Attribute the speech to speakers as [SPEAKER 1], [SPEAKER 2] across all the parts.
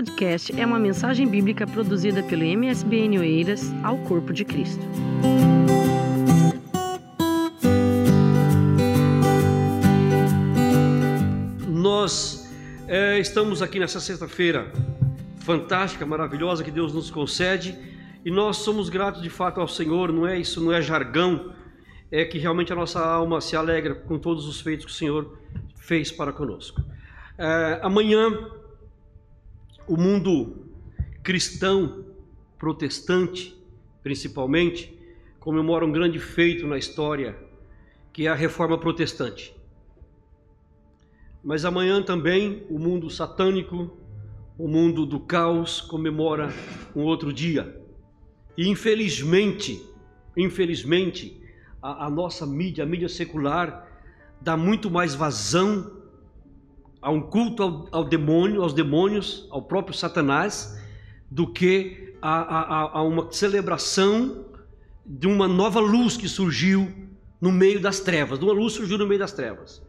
[SPEAKER 1] podcast é uma mensagem bíblica produzida pelo MSBN Oeiras ao Corpo de Cristo.
[SPEAKER 2] Nós é, estamos aqui nessa sexta-feira fantástica, maravilhosa que Deus nos concede e nós somos gratos de fato ao Senhor, não é isso, não é jargão, é que realmente a nossa alma se alegra com todos os feitos que o Senhor fez para conosco. É, amanhã, o mundo cristão, protestante, principalmente, comemora um grande feito na história, que é a reforma protestante. Mas amanhã também o mundo satânico, o mundo do caos, comemora um outro dia. E infelizmente, infelizmente, a, a nossa mídia, a mídia secular, dá muito mais vazão a um culto ao, ao, demônio, aos demônios, ao próprio Satanás, do que a, a, a, uma celebração de uma nova luz que surgiu no meio das trevas. De uma luz surgiu no meio das trevas.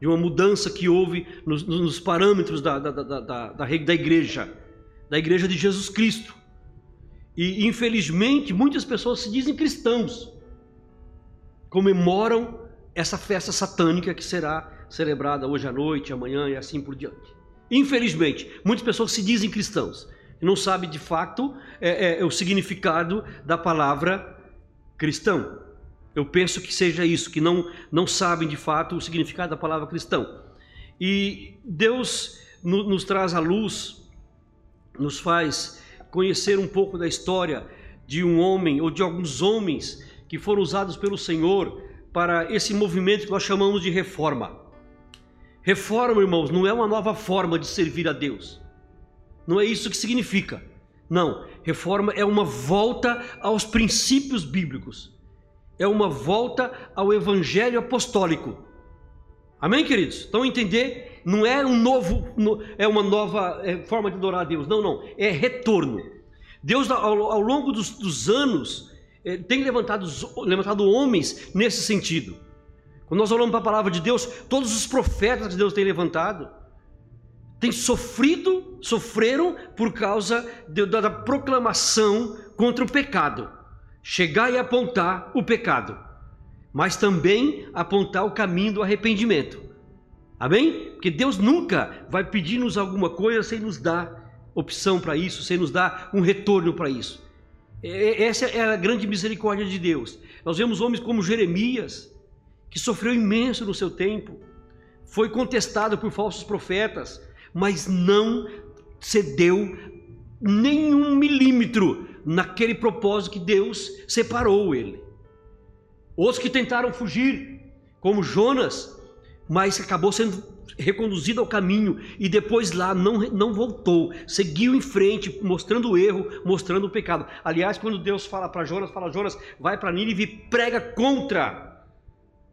[SPEAKER 2] De uma mudança que houve nos, nos parâmetros da, da, da, da, da, da igreja, da igreja de Jesus Cristo. E infelizmente muitas pessoas se dizem cristãos, comemoram essa festa satânica que será celebrada hoje à noite, amanhã e assim por diante. Infelizmente, muitas pessoas se dizem cristãos e não sabem de fato é, é, o significado da palavra cristão. Eu penso que seja isso, que não, não sabem de fato o significado da palavra cristão. E Deus no, nos traz à luz, nos faz conhecer um pouco da história de um homem ou de alguns homens que foram usados pelo Senhor para esse movimento que nós chamamos de reforma. Reforma, irmãos, não é uma nova forma de servir a Deus. Não é isso que significa. Não, reforma é uma volta aos princípios bíblicos. É uma volta ao evangelho apostólico. Amém, queridos? Então entender, não é um novo, é uma nova é, forma de adorar a Deus. Não, não, é retorno. Deus ao, longo dos, dos anos é, tem levantado, levantado homens nesse sentido. Quando nós olhamos para a palavra de Deus, todos os profetas que Deus tem levantado têm sofrido, sofreram por causa de, da, da proclamação contra o pecado. Chegar e apontar o pecado, mas também apontar o caminho do arrependimento. Amém? Porque Deus nunca vai pedir-nos alguma coisa sem nos dar opção para isso, sem nos dar um retorno para isso. Essa é a grande misericórdia de Deus. Nós vemos homens como Jeremias, que sofreu imenso no seu tempo, foi contestado por falsos profetas, mas não cedeu nenhum milímetro naquele propósito que Deus separou ele. Outros que tentaram fugir, como Jonas, mas acabou sendo reconduzido ao caminho e depois lá não, não voltou, seguiu em frente, mostrando o erro, mostrando o pecado. Aliás, quando Deus fala para Jonas, fala: Jonas, vai para Nínive e prega contra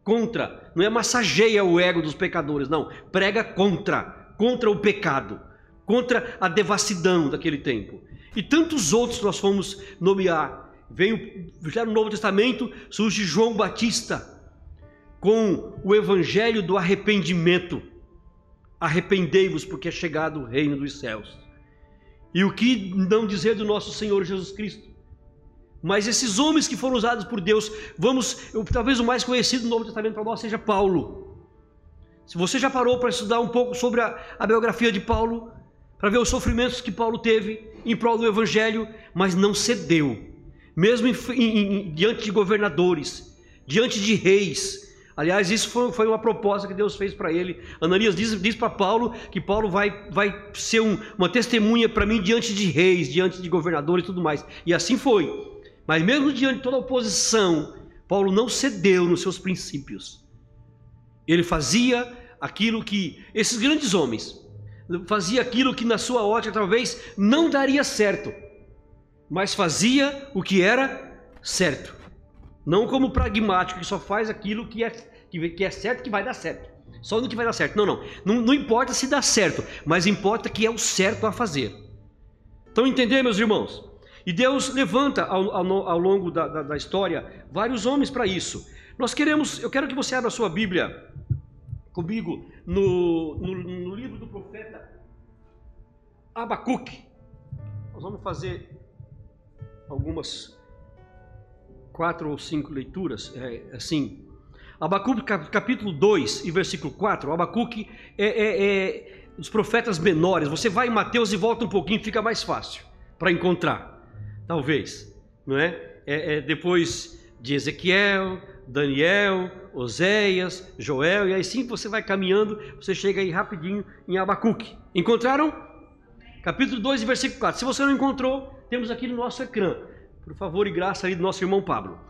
[SPEAKER 2] contra, não é massageia o ego dos pecadores, não, prega contra, contra o pecado, contra a devassidão daquele tempo. E tantos outros nós fomos nomear. Veio já no Novo Testamento surge João Batista com o evangelho do arrependimento. Arrependei-vos porque é chegado o reino dos céus. E o que não dizer do nosso Senhor Jesus Cristo? Mas esses homens que foram usados por Deus, vamos, talvez o mais conhecido no Novo Testamento para nós seja Paulo. Se você já parou para estudar um pouco sobre a, a biografia de Paulo, para ver os sofrimentos que Paulo teve em prol do Evangelho, mas não cedeu, mesmo em, em, diante de governadores, diante de reis. Aliás, isso foi, foi uma proposta que Deus fez para ele. Ananias diz, diz para Paulo que Paulo vai, vai ser um, uma testemunha para mim diante de reis, diante de governadores e tudo mais. E assim foi. Mas mesmo diante de toda a oposição, Paulo não cedeu nos seus princípios. Ele fazia aquilo que esses grandes homens fazia aquilo que na sua ótica talvez não daria certo, mas fazia o que era certo. Não como pragmático que só faz aquilo que é, que é certo que vai dar certo. Só no que vai dar certo. Não, não, não. Não importa se dá certo, mas importa que é o certo a fazer. Então entender, meus irmãos? E Deus levanta ao, ao, longo da, da, da, história vários homens para isso. Nós queremos, eu quero que você abra a sua Bíblia comigo no, no, no livro do profeta Abacuque. Nós vamos fazer algumas quatro ou cinco leituras, é, assim. Abacuque capítulo 2 e versículo 4. Abacuque é, é, é os profetas menores. Você vai em Mateus e volta um pouquinho, fica mais fácil para encontrar, talvez, não é? é? é? depois de Ezequiel, Daniel, Oséias, Joel, e aí sim você vai caminhando, você chega aí rapidinho em Abacuque. Encontraram? Capítulo 2, versículo 4. Se você não encontrou, temos aqui no nosso ecrã. Por favor e graça aí do nosso irmão Pablo.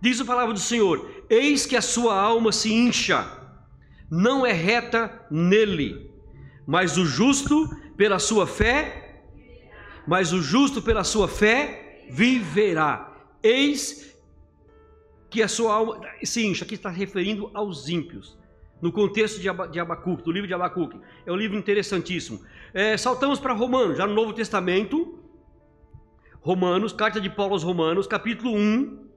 [SPEAKER 2] Diz a palavra do Senhor: Eis que a sua alma se incha, não é reta nele, mas o justo pela sua fé, mas o justo pela sua fé viverá. Eis que a sua alma se incha, aqui está referindo aos ímpios. No contexto de, Abacuque, do livro de Abacuque. É um livro interessantíssimo. É, saltamos para Romanos, já no Novo Testamento. Romanos, carta de Paulo aos Romanos, capítulo 1,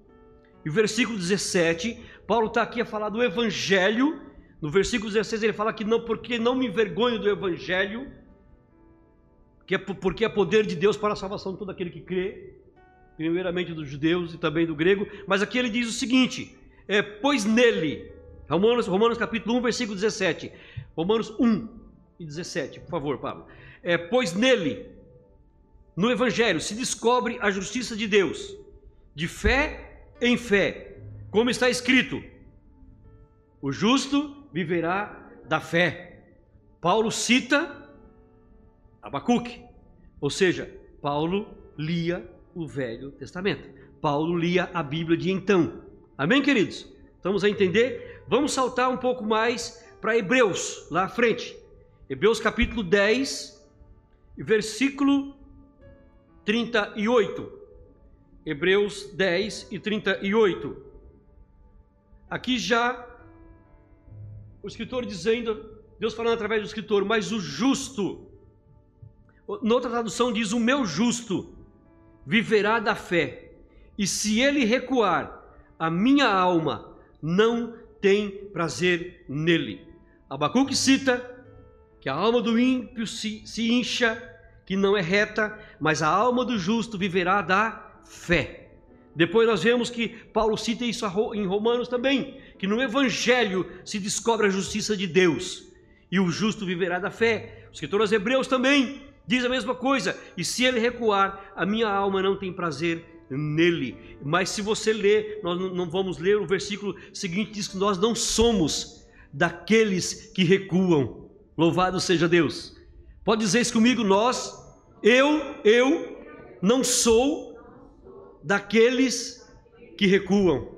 [SPEAKER 2] e versículo 17. Paulo está aqui a falar do Evangelho. No versículo 16 ele fala que não, porque não me envergonho do Evangelho, que é porque é poder de Deus para a salvação de todo aquele que crê primeiramente dos judeus e também do grego, mas aqui ele diz o seguinte: é, pois nele, Romanos, Romanos capítulo 1, versículo 17, Romanos 1 e 17, por favor, Pablo, é, pois nele, no Evangelho, se descobre a justiça de Deus, de fé em fé, como está escrito: o justo viverá da fé. Paulo cita Abacuque, ou seja, Paulo lia o Velho Testamento. Paulo lia a Bíblia de então. Amém, queridos? Estamos a entender? Vamos saltar um pouco mais para Hebreus, lá à frente. Hebreus capítulo 10, versículo 38. Hebreus 10 e 38. Aqui já o escritor dizendo, Deus falando através do escritor, mas o justo, noutra tradução diz o meu justo, viverá da fé. E se ele recuar, a minha alma não tem prazer nele. Abacuque cita que a alma do ímpio se, se incha, que não é reta, mas a alma do justo viverá da fé. Depois nós vemos que Paulo cita isso em Romanos também, que no Evangelho se descobre a justiça de Deus e o justo viverá da fé. O escritor aos Hebreus também diz a mesma coisa. E se ele recuar, a minha alma não tem prazer nele. Mas se você ler, nós não vamos ler o versículo seguinte, diz que nós não somos daqueles que recuam. Louvado seja Deus. Pode dizer isso comigo, nós, eu, eu não sou daqueles que recuam.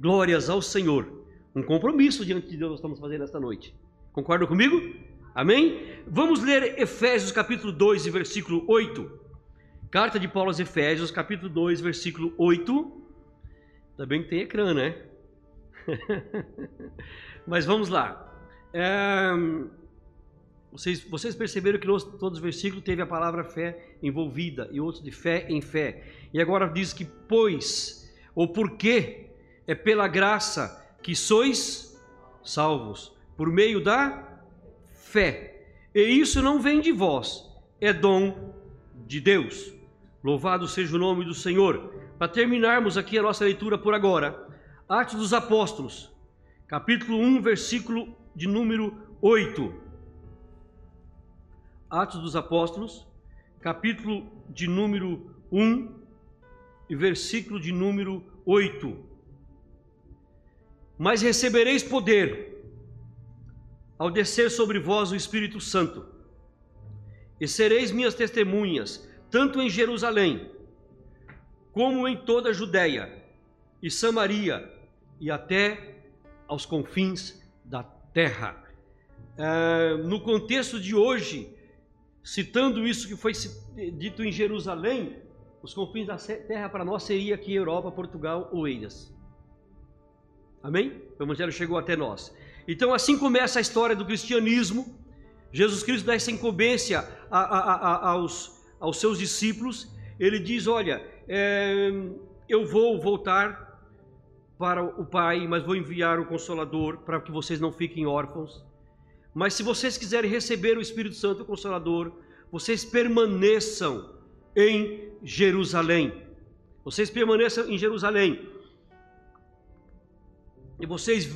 [SPEAKER 2] Glórias ao Senhor. Um compromisso diante de Deus nós estamos fazendo esta noite. Concorda comigo? Amém? Vamos ler Efésios capítulo 2 e versículo 8. Carta de Paulo aos Efésios, capítulo 2, versículo 8. Também tem ecrã, né? Mas vamos lá. É... Vocês, vocês, perceberam que todos os versículos teve a palavra fé envolvida e outros de fé em fé. E agora diz que pois ou porque é pela graça que sois salvos por meio da fé. E isso não vem de vós, é dom de Deus. Louvado seja o nome do Senhor. Para terminarmos aqui a nossa leitura por agora, Atos dos Apóstolos, capítulo 1, versículo de número 8. Atos dos Apóstolos, capítulo de número 1 e versículo de número 8. Mas recebereis poder ao descer sobre vós o Espírito Santo, e sereis minhas testemunhas, tanto em Jerusalém, como em toda a Judéia e Samaria, e até aos confins da terra. É, no contexto de hoje, citando isso que foi dito em Jerusalém, os confins da terra para nós seria aqui Europa, Portugal ou Eiras. Amém? O Evangelho chegou até nós. Então, assim começa a história do cristianismo. Jesus Cristo dá essa incumbência a, a, a, aos, aos seus discípulos. Ele diz: Olha, é, eu vou voltar para o Pai, mas vou enviar o Consolador para que vocês não fiquem órfãos. Mas se vocês quiserem receber o Espírito Santo, o Consolador, vocês permaneçam em Jerusalém. Vocês permaneçam em Jerusalém. E vocês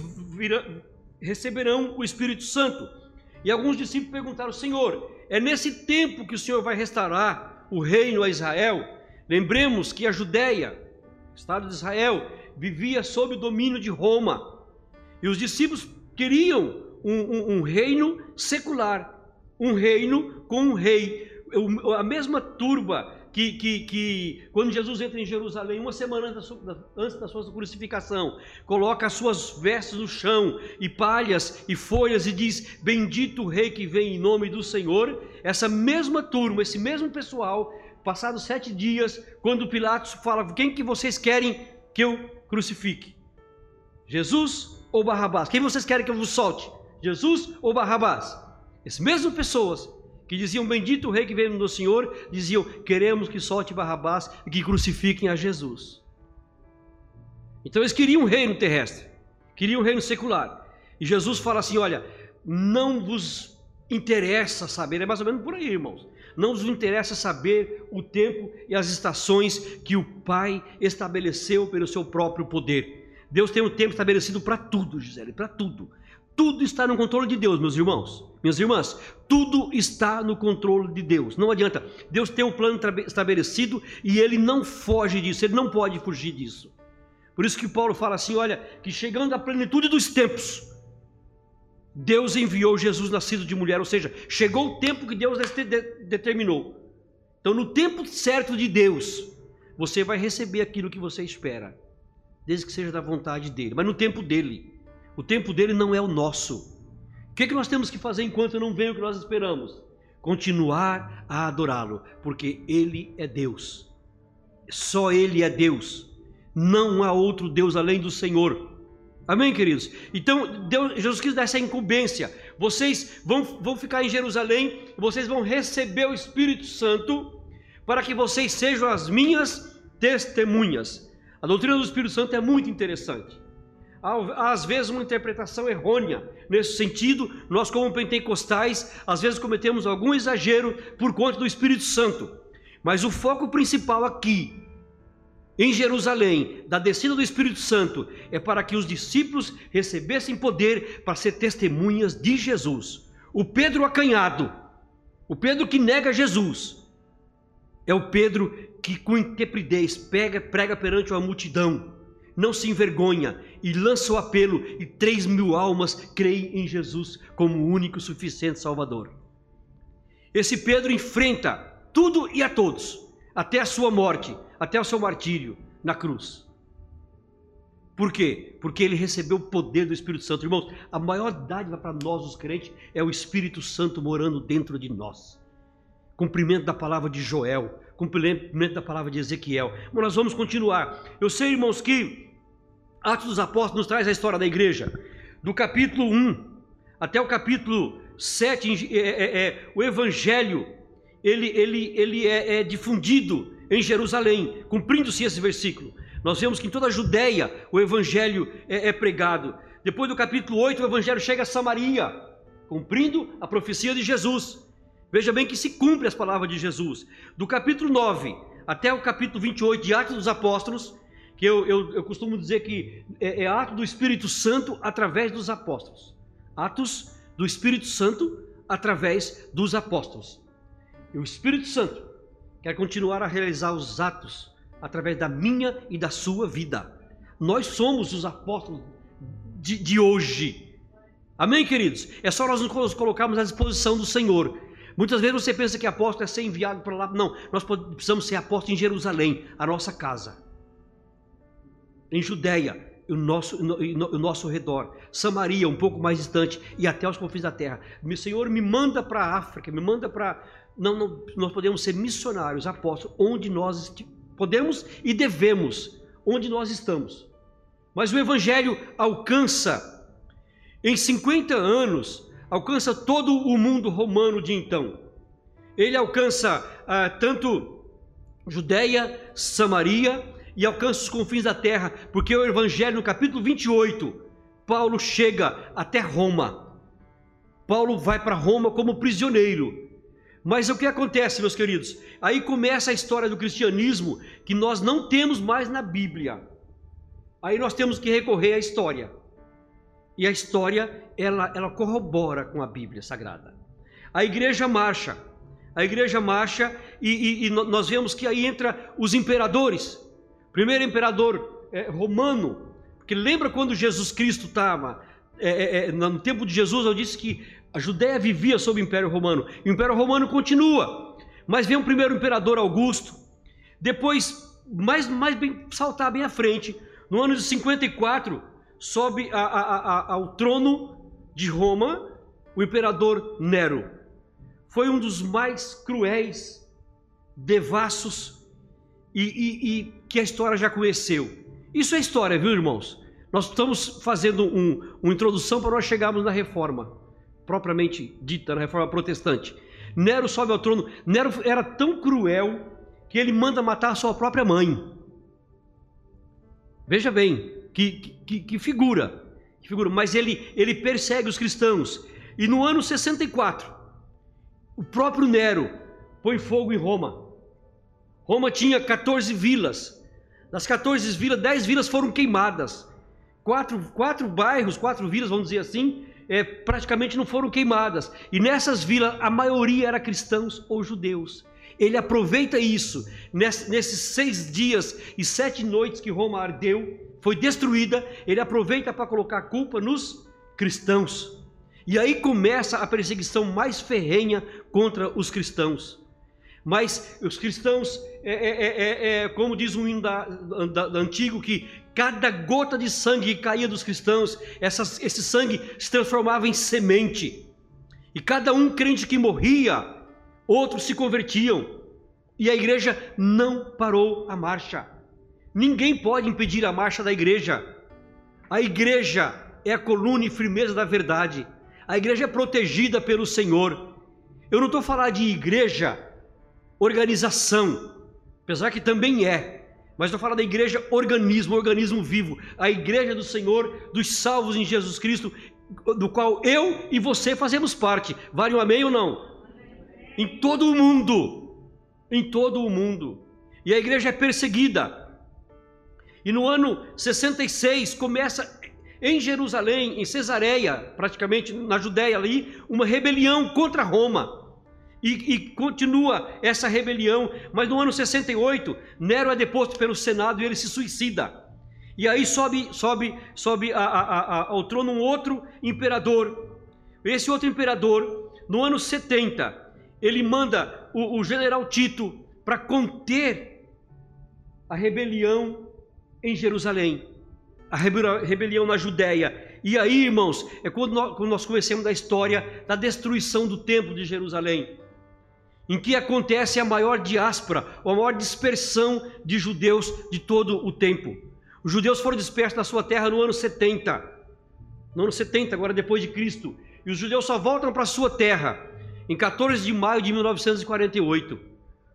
[SPEAKER 2] receberão o Espírito Santo. E alguns discípulos perguntaram: Senhor, é nesse tempo que o Senhor vai restaurar o reino a Israel? Lembremos que a Judéia, o Estado de Israel, vivia sob o domínio de Roma. E os discípulos queriam um, um, um reino secular, um reino com um rei. A mesma turba que, que, que, quando Jesus entra em Jerusalém, uma semana antes da, sua, antes da sua crucificação, coloca as suas vestes no chão, e palhas e folhas, e diz: Bendito o Rei que vem em nome do Senhor. Essa mesma turma, esse mesmo pessoal, passados sete dias, quando Pilatos fala: Quem que vocês querem que eu crucifique? Jesus ou Barrabás? Quem vocês querem que eu vos solte? Jesus ou Barrabás? Essas mesmas pessoas que diziam bendito o rei que veio do Senhor, diziam queremos que solte Barrabás e que crucifiquem a Jesus. Então eles queriam um reino terrestre, queriam um reino secular. E Jesus fala assim: olha, não vos interessa saber, é mais ou menos por aí, irmãos. Não vos interessa saber o tempo e as estações que o Pai estabeleceu pelo seu próprio poder. Deus tem um tempo estabelecido para tudo, Gisele, para tudo. Tudo está no controle de Deus, meus irmãos. Minhas irmãs, tudo está no controle de Deus. Não adianta. Deus tem um plano estabelecido e ele não foge disso, ele não pode fugir disso. Por isso que Paulo fala assim: olha, que chegando à plenitude dos tempos, Deus enviou Jesus nascido de mulher, ou seja, chegou o tempo que Deus determinou. Então, no tempo certo de Deus, você vai receber aquilo que você espera, desde que seja da vontade dele, mas no tempo dele. O tempo dele não é o nosso. O que, é que nós temos que fazer enquanto não vem o que nós esperamos? Continuar a adorá-lo, porque ele é Deus. Só ele é Deus. Não há outro Deus além do Senhor. Amém, queridos? Então, Deus, Jesus quis dar essa incumbência. Vocês vão, vão ficar em Jerusalém, vocês vão receber o Espírito Santo, para que vocês sejam as minhas testemunhas. A doutrina do Espírito Santo é muito interessante às vezes uma interpretação errônea. Nesse sentido, nós como pentecostais, às vezes cometemos algum exagero por conta do Espírito Santo. Mas o foco principal aqui, em Jerusalém, da descida do Espírito Santo, é para que os discípulos recebessem poder para ser testemunhas de Jesus. O Pedro acanhado, o Pedro que nega Jesus, é o Pedro que com intrepidez pega, prega perante uma multidão não se envergonha e lança o apelo, e três mil almas creem em Jesus como o único suficiente Salvador. Esse Pedro enfrenta tudo e a todos, até a sua morte, até o seu martírio na cruz. Por quê? Porque ele recebeu o poder do Espírito Santo. Irmãos, a maior dádiva para nós, os crentes, é o Espírito Santo morando dentro de nós. Cumprimento da palavra de Joel, cumprimento da palavra de Ezequiel. Mas nós vamos continuar. Eu sei, irmãos, que Atos dos Apóstolos nos traz a história da igreja. Do capítulo 1 até o capítulo 7, é, é, é, o evangelho ele, ele, ele é, é difundido em Jerusalém, cumprindo-se esse versículo. Nós vemos que em toda a Judéia o evangelho é, é pregado. Depois do capítulo 8, o evangelho chega a Samaria, cumprindo a profecia de Jesus. Veja bem que se cumpre as palavras de Jesus. Do capítulo 9 até o capítulo 28 de Atos dos Apóstolos, que eu, eu, eu costumo dizer que é, é ato do Espírito Santo através dos apóstolos. Atos do Espírito Santo através dos apóstolos. E o Espírito Santo quer continuar a realizar os atos através da minha e da sua vida. Nós somos os apóstolos de, de hoje. Amém, queridos? É só nós nos colocarmos à disposição do Senhor. Muitas vezes você pensa que apóstolo é ser enviado para lá. Não, nós precisamos ser apóstolos em Jerusalém, a nossa casa em Judéia, o nosso, no, no, o nosso redor, Samaria, um pouco mais distante, e até os confins da terra. Meu Senhor, me manda para a África, me manda para. Não, não, nós podemos ser missionários, apóstolos, onde nós podemos e devemos, onde nós estamos. Mas o Evangelho alcança, em 50 anos, alcança todo o mundo romano de então. Ele alcança ah, tanto Judéia, Samaria, e alcança os confins da terra, porque o Evangelho, no capítulo 28, Paulo chega até Roma. Paulo vai para Roma como prisioneiro, Mas o que acontece, meus queridos? Aí começa a história do cristianismo que nós não temos mais na Bíblia. Aí nós temos que recorrer à história. E a história, ela, ela corrobora com a Bíblia Sagrada. A igreja marcha, a igreja marcha e, e, e nós vemos que aí entra os imperadores. Primeiro imperador é, romano, porque lembra quando Jesus Cristo estava, é, é, é, no tempo de Jesus, eu disse que a Judéia vivia sob o Império Romano. O Império Romano continua. Mas vem o primeiro imperador Augusto. Depois, mais, mais bem, saltar bem à frente, no ano de 54, sobe a, a, a, ao trono de Roma o imperador Nero. Foi um dos mais cruéis, devassos e, e, e que a história já conheceu. Isso é história, viu, irmãos? Nós estamos fazendo um, uma introdução para nós chegarmos na reforma propriamente dita, na reforma protestante. Nero sobe ao trono. Nero era tão cruel que ele manda matar a sua própria mãe. Veja bem, que, que, que figura, que figura. Mas ele, ele persegue os cristãos. E no ano 64, o próprio Nero põe fogo em Roma. Roma tinha 14 vilas. Das 14 vilas, 10 vilas foram queimadas. Quatro, quatro bairros, quatro vilas, vamos dizer assim, é, praticamente não foram queimadas. E nessas vilas, a maioria era cristãos ou judeus. Ele aproveita isso, nesses seis dias e sete noites que Roma ardeu, foi destruída, ele aproveita para colocar a culpa nos cristãos. E aí começa a perseguição mais ferrenha contra os cristãos. Mas os cristãos, é, é, é, é como diz um hino da, da, da, antigo, que cada gota de sangue que caía dos cristãos, esse sangue se transformava em semente. E cada um crente que morria, outros se convertiam. E a igreja não parou a marcha. Ninguém pode impedir a marcha da igreja. A igreja é a coluna e firmeza da verdade. A igreja é protegida pelo Senhor. Eu não estou falando de igreja organização, apesar que também é, mas estou falando da igreja organismo, organismo vivo, a igreja do Senhor, dos salvos em Jesus Cristo, do qual eu e você fazemos parte. Vale um amém ou não? Em todo o mundo, em todo o mundo. E a igreja é perseguida. E no ano 66 começa em Jerusalém, em Cesareia, praticamente na Judéia ali, uma rebelião contra Roma. E, e, continua essa rebelião, mas no ano 68, Nero é deposto pelo Senado e ele se suicida. E aí sobe, sobe, sobe a, a, a, ao trono um outro imperador. Esse outro imperador, no ano 70, ele manda o, o general Tito para conter a rebelião em Jerusalém, a rebelião na Judéia. E aí, irmãos, é quando nós, conhecemos da história da destruição do templo de Jerusalém em que acontece a maior diáspora, ou a maior dispersão de judeus de todo o tempo. Os judeus foram dispersos da sua terra no ano 70, no ano 70, agora depois de Cristo, e os judeus só voltam para a sua terra em 14 de maio de 1948,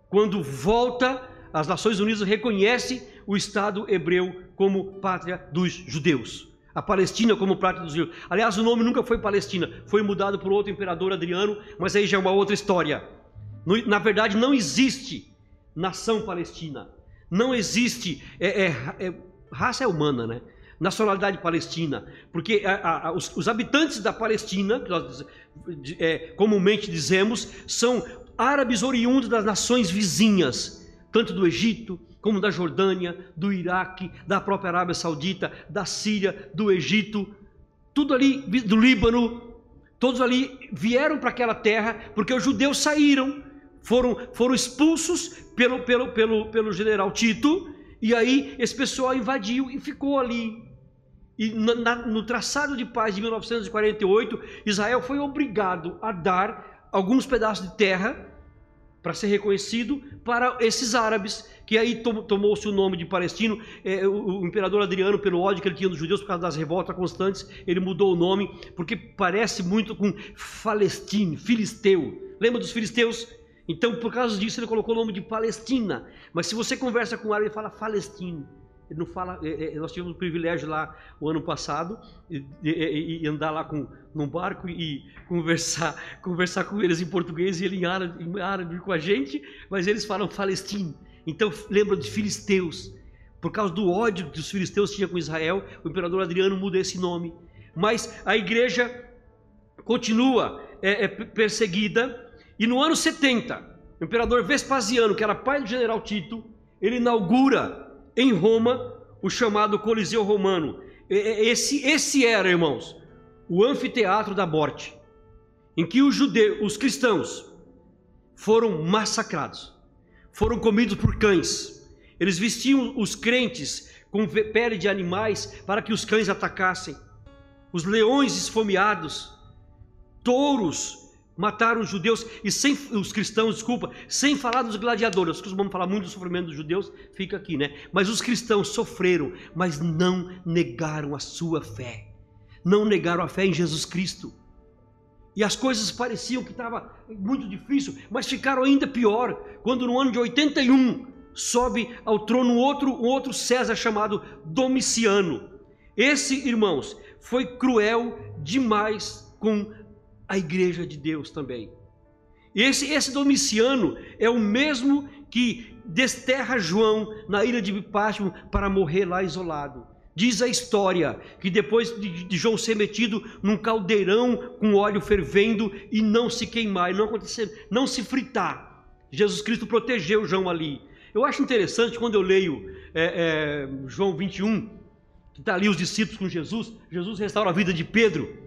[SPEAKER 2] quando volta, as Nações Unidas reconhecem o Estado hebreu como pátria dos judeus. A Palestina como pátria dos judeus. Aliás, o nome nunca foi Palestina, foi mudado por outro imperador Adriano, mas aí já é uma outra história. Na verdade, não existe nação palestina. Não existe. É, é, é, raça é humana, né? Nacionalidade palestina. Porque a, a, os, os, habitantes da Palestina, que nós é, comumente dizemos, são árabes oriundos das nações vizinhas, tanto do Egito, como da Jordânia, do Iraque, da própria Arábia Saudita, da Síria, do Egito, tudo ali, do Líbano, todos ali vieram para aquela terra porque os judeus saíram foram, foram expulsos pelo, pelo, pelo, pelo general Tito, e aí esse pessoal invadiu e ficou ali. E na, no traçado de paz de 1948, Israel foi obrigado a dar alguns pedaços de terra para ser reconhecido para esses árabes, que aí tomou-se o nome de palestino. É, o, o, imperador Adriano, pelo ódio que ele tinha dos judeus por causa das revoltas constantes, ele mudou o nome, porque parece muito com Falestine, filisteu. Lembra dos filisteus? Então, por causa disso, ele colocou o nome de Palestina. Mas se você conversa com o árabe, ele fala Palestino. Ele não fala. É, é, nós tivemos o privilégio lá o ano passado e, andar lá com num barco e conversar, conversar com eles em português e ele em árabe, em árabe com a gente, mas eles falam Palestina. Então lembra de filisteus. Por causa do ódio que os filisteus tinham com Israel, o imperador Adriano muda esse nome. Mas a igreja continua é, é, perseguida e no ano 70, o imperador Vespasiano, que era pai do general Tito, ele inaugura em Roma o chamado Coliseu Romano. Esse, esse era, irmãos, o anfiteatro da morte, em que os judeus, os cristãos, foram massacrados, foram comidos por cães. Eles vestiam os crentes com pele de animais para que os cães atacassem. Os leões esfomeados, touros Mataram os judeus e sem os cristãos, desculpa, sem falar dos gladiadores. Nós costumamos falar muito do sofrimento dos judeus, fica aqui, né? Mas os cristãos sofreram, mas não negaram a sua fé. Não negaram a fé em Jesus Cristo. E as coisas pareciam que estava muito difícil, mas ficaram ainda pior quando no ano de 81 sobe ao trono outro, um outro César chamado Domiciano. Esse, irmãos, foi cruel demais com a igreja de Deus também. Esse, esse Domiciano é o mesmo que desterra João na ilha de Pátimo para morrer lá isolado. Diz a história que depois de, João ser metido num caldeirão com óleo fervendo e não se queimar, não acontecer, não se fritar, Jesus Cristo protegeu João ali. Eu acho interessante quando eu leio é, é, João 21, que está ali os discípulos com Jesus, Jesus restaura a vida de Pedro.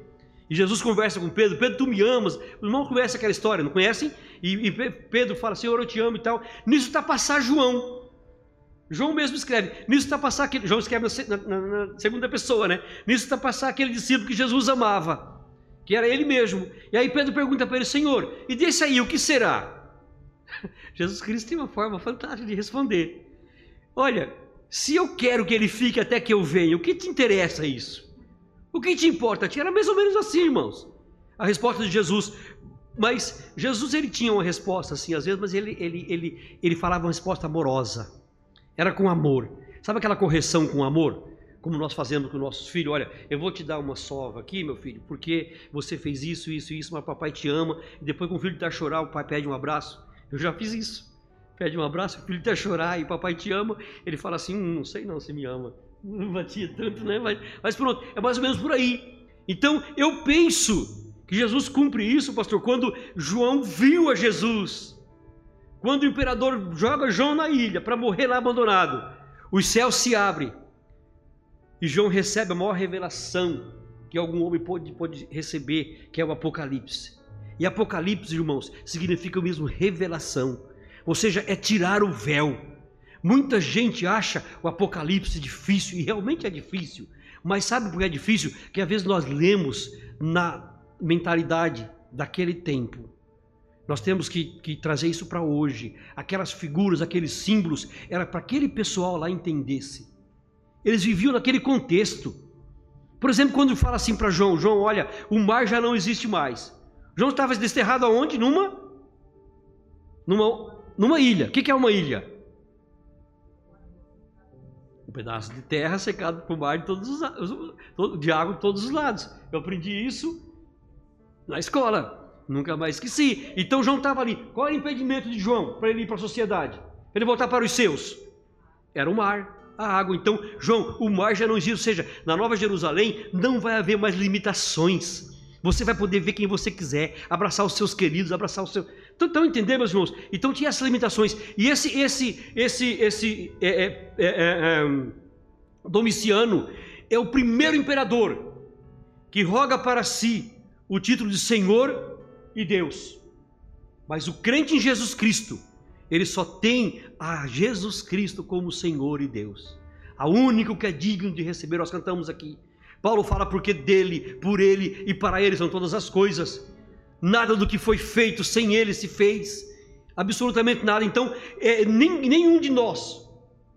[SPEAKER 2] E Jesus conversa com Pedro, Pedro, tu me amas. O irmão conhece aquela história, não conhecem? E, e Pedro fala, Senhor, eu te amo e tal. Nisso está passar João. João mesmo escreve. Nisso está passar aquele. João escreve na, na, na segunda pessoa, né? Nisso está passar aquele discípulo que Jesus amava, que era ele mesmo. E aí Pedro pergunta para ele, Senhor, e desse aí, o que será? Jesus Cristo tem uma forma fantástica de responder. Olha, se eu quero que ele fique até que eu venha, o que te interessa isso? O que te importa? Era mais ou menos assim, irmãos. A resposta de Jesus. Mas Jesus ele tinha uma resposta assim, às vezes, mas ele, ele, ele, ele falava uma resposta amorosa. Era com amor. Sabe aquela correção com amor? Como nós fazemos com nossos filhos, olha, eu vou te dar uma sova aqui, meu filho, porque você fez isso, isso, isso, mas papai te ama, e depois, quando o filho está a chorar, o pai pede um abraço. Eu já fiz isso. Pede um abraço, o filho está a chorar e papai te ama, ele fala assim: hum, não sei não se me ama não batia tanto, né? Mas, mas pronto, é mais ou menos por aí. Então eu penso que Jesus cumpre isso, pastor, quando João viu a Jesus. Quando o imperador joga João na ilha para morrer lá abandonado, os céus se abrem e João recebe a maior revelação que algum homem pode, pode receber, que é o Apocalipse. E Apocalipse, irmãos, significa o mesmo revelação, ou seja, é tirar o véu. Muita gente acha o Apocalipse difícil, e realmente é difícil. Mas sabe por que é difícil? Que às vezes nós lemos na mentalidade daquele tempo. Nós temos que, que trazer isso para hoje. Aquelas figuras, aqueles símbolos, era para aquele pessoal lá entendesse. Eles viviam naquele contexto. Por exemplo, quando fala assim para João: João, olha, o mar já não existe mais. João estava desterrado aonde? Numa, numa, numa ilha. O que é uma ilha? um pedaço de terra secado por mar de, todos os, de água de todos os lados. Eu aprendi isso na escola, nunca mais esqueci. Então João estava ali. Qual era o impedimento de João para ele ir para a sociedade? Ele voltar para os seus? Era o mar, a água. Então, João, o mar já não existe, ou seja, na Nova Jerusalém não vai haver mais limitações. Você vai poder ver quem você quiser, abraçar os seus queridos, abraçar o seu. Estão entendendo, meus irmãos? Então tinha essas limitações. E esse, esse, esse, esse é, é, é, é, Domiciano é o primeiro imperador que roga para si o título de Senhor e Deus. Mas o crente em Jesus Cristo, ele só tem a Jesus Cristo como Senhor e Deus. A único que é digno de receber, nós cantamos aqui. Paulo fala porque dele, por ele e para ele são todas as coisas. Nada do que foi feito sem ele se fez, absolutamente nada. Então, é, nem, nenhum de nós,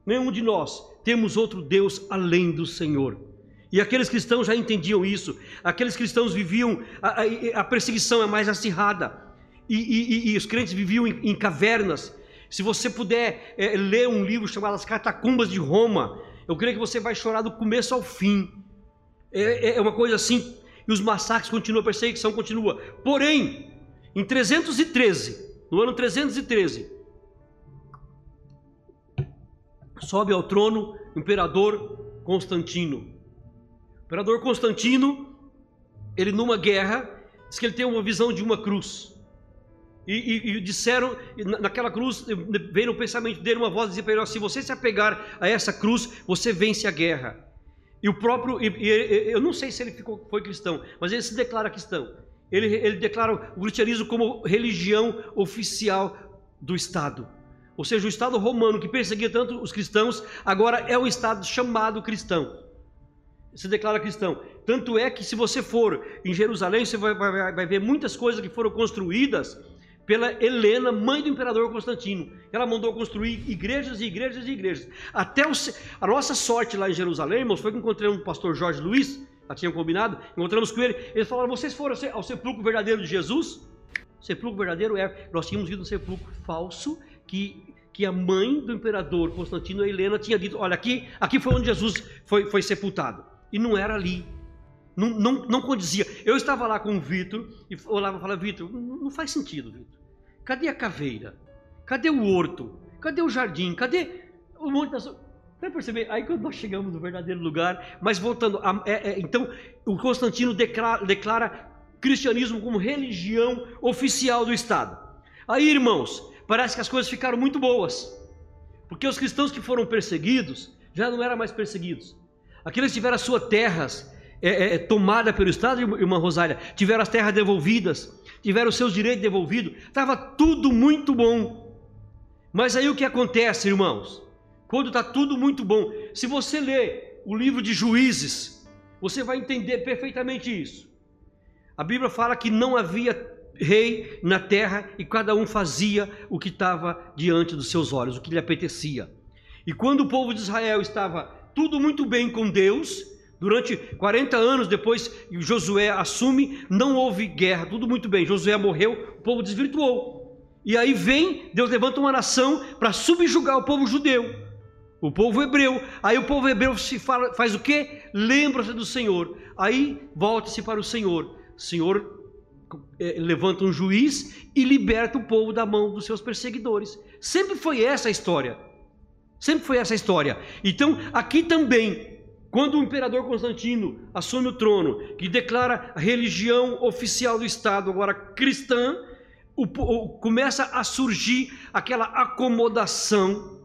[SPEAKER 2] nenhum de nós temos outro Deus além do Senhor. E aqueles cristãos já entendiam isso. Aqueles cristãos viviam, a, a, a perseguição é mais acirrada. E, e, e, os crentes viviam em, em cavernas. Se você puder é, ler um livro chamado As Catacumbas de Roma, Eu creio que você vai chorar do começo ao fim. É, é, é uma coisa assim, e os massacres continuam, a perseguição continua. Porém, em 313, no ano 313, sobe ao trono o imperador Constantino. Imperador Constantino, ele numa guerra, diz que ele tem uma visão de uma cruz. E, e, e disseram, naquela cruz, veio no pensamento dele uma voz dizia para ele: se você se apegar a essa cruz, você vence a guerra. E o próprio, e, eu não sei se ele ficou, foi cristão, mas ele se declara cristão. Ele, ele declara o cristianismo como religião oficial do Estado. Ou seja, o Estado romano que perseguia tanto os cristãos, agora é o Estado chamado cristão. Se declara cristão. Tanto é que, se você for em Jerusalém, você vai, vai, vai ver muitas coisas que foram construídas pela Helena, mãe do imperador Constantino. Ela mandou construir igrejas e igrejas e igrejas. Até o, a nossa sorte lá em Jerusalém, irmãos, foi que encontrei um pastor Jorge Luiz, já tinha combinado, encontramos com ele. Eles falaram: vocês foram ao sepulcro verdadeiro de Jesus? O sepulcro verdadeiro é, nós tínhamos ido no sepulcro falso que, que a mãe do imperador Constantino, a Helena, tinha dito: olha, aqui, aqui foi onde Jesus foi, foi sepultado. E não era ali. Não, não, não condizia. Eu estava lá com o Vitor e olhava e falava: Vitor, não, faz sentido, Vitor. Cadê a caveira? Cadê o horto? Cadê o jardim? Cadê o monte das. Vai perceber? Aí quando nós chegamos no verdadeiro lugar, mas voltando, a, é, é, então o Constantino declara, declara cristianismo como religião oficial do Estado. Aí, irmãos, parece que as coisas ficaram muito boas, porque os cristãos que foram perseguidos já não eram mais perseguidos. Aqueles que tiveram as suas terras é, é, é tomadas pelo Estado, irmã Rosália, tiveram as terras devolvidas, tiveram os seus direitos devolvidos, estava tudo muito bom. Mas aí o que acontece, irmãos? Quando está tudo muito bom, se você ler o livro de Juízes, você vai entender perfeitamente isso. A Bíblia fala que não havia rei na terra e cada um fazia o que estava diante dos seus olhos, o que lhe apetecia. E quando o povo de Israel estava tudo muito bem com Deus, Durante 40 anos depois Josué assume, não houve guerra, tudo muito bem. Josué morreu, o povo desvirtuou. E aí vem, Deus levanta uma nação para subjugar o povo judeu, o povo hebreu. Aí o povo hebreu se fala, faz o quê? Lembra-se do Senhor. Aí volta-se para o Senhor. O Senhor é, levanta um juiz e liberta o povo da mão dos seus perseguidores. Sempre foi essa a história. Sempre foi essa a história. Então, aqui também, quando o imperador Constantino assume o trono, que declara a religião oficial do Estado, agora cristã, o, o, começa a surgir aquela acomodação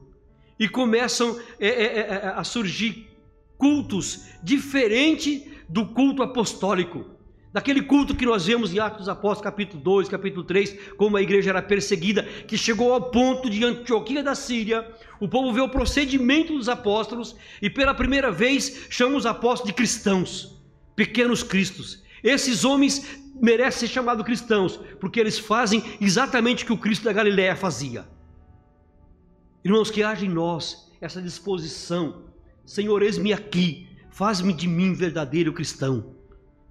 [SPEAKER 2] e começam é, é, é, é a surgir cultos diferentes do culto apostólico daquele culto que nós vemos em Atos dos Apóstolos, capítulo 2, capítulo 3, como a igreja era perseguida, que chegou ao ponto de Antioquia da Síria, o povo vê o procedimento dos apóstolos e pela primeira vez chama os apóstolos de cristãos, pequenos cristos. Esses homens merecem ser chamados cristãos, porque eles fazem exatamente o que o Cristo da Galiléia fazia. Irmãos, que haja em nós essa disposição, Senhor, eis-me aqui, faz-me de mim verdadeiro cristão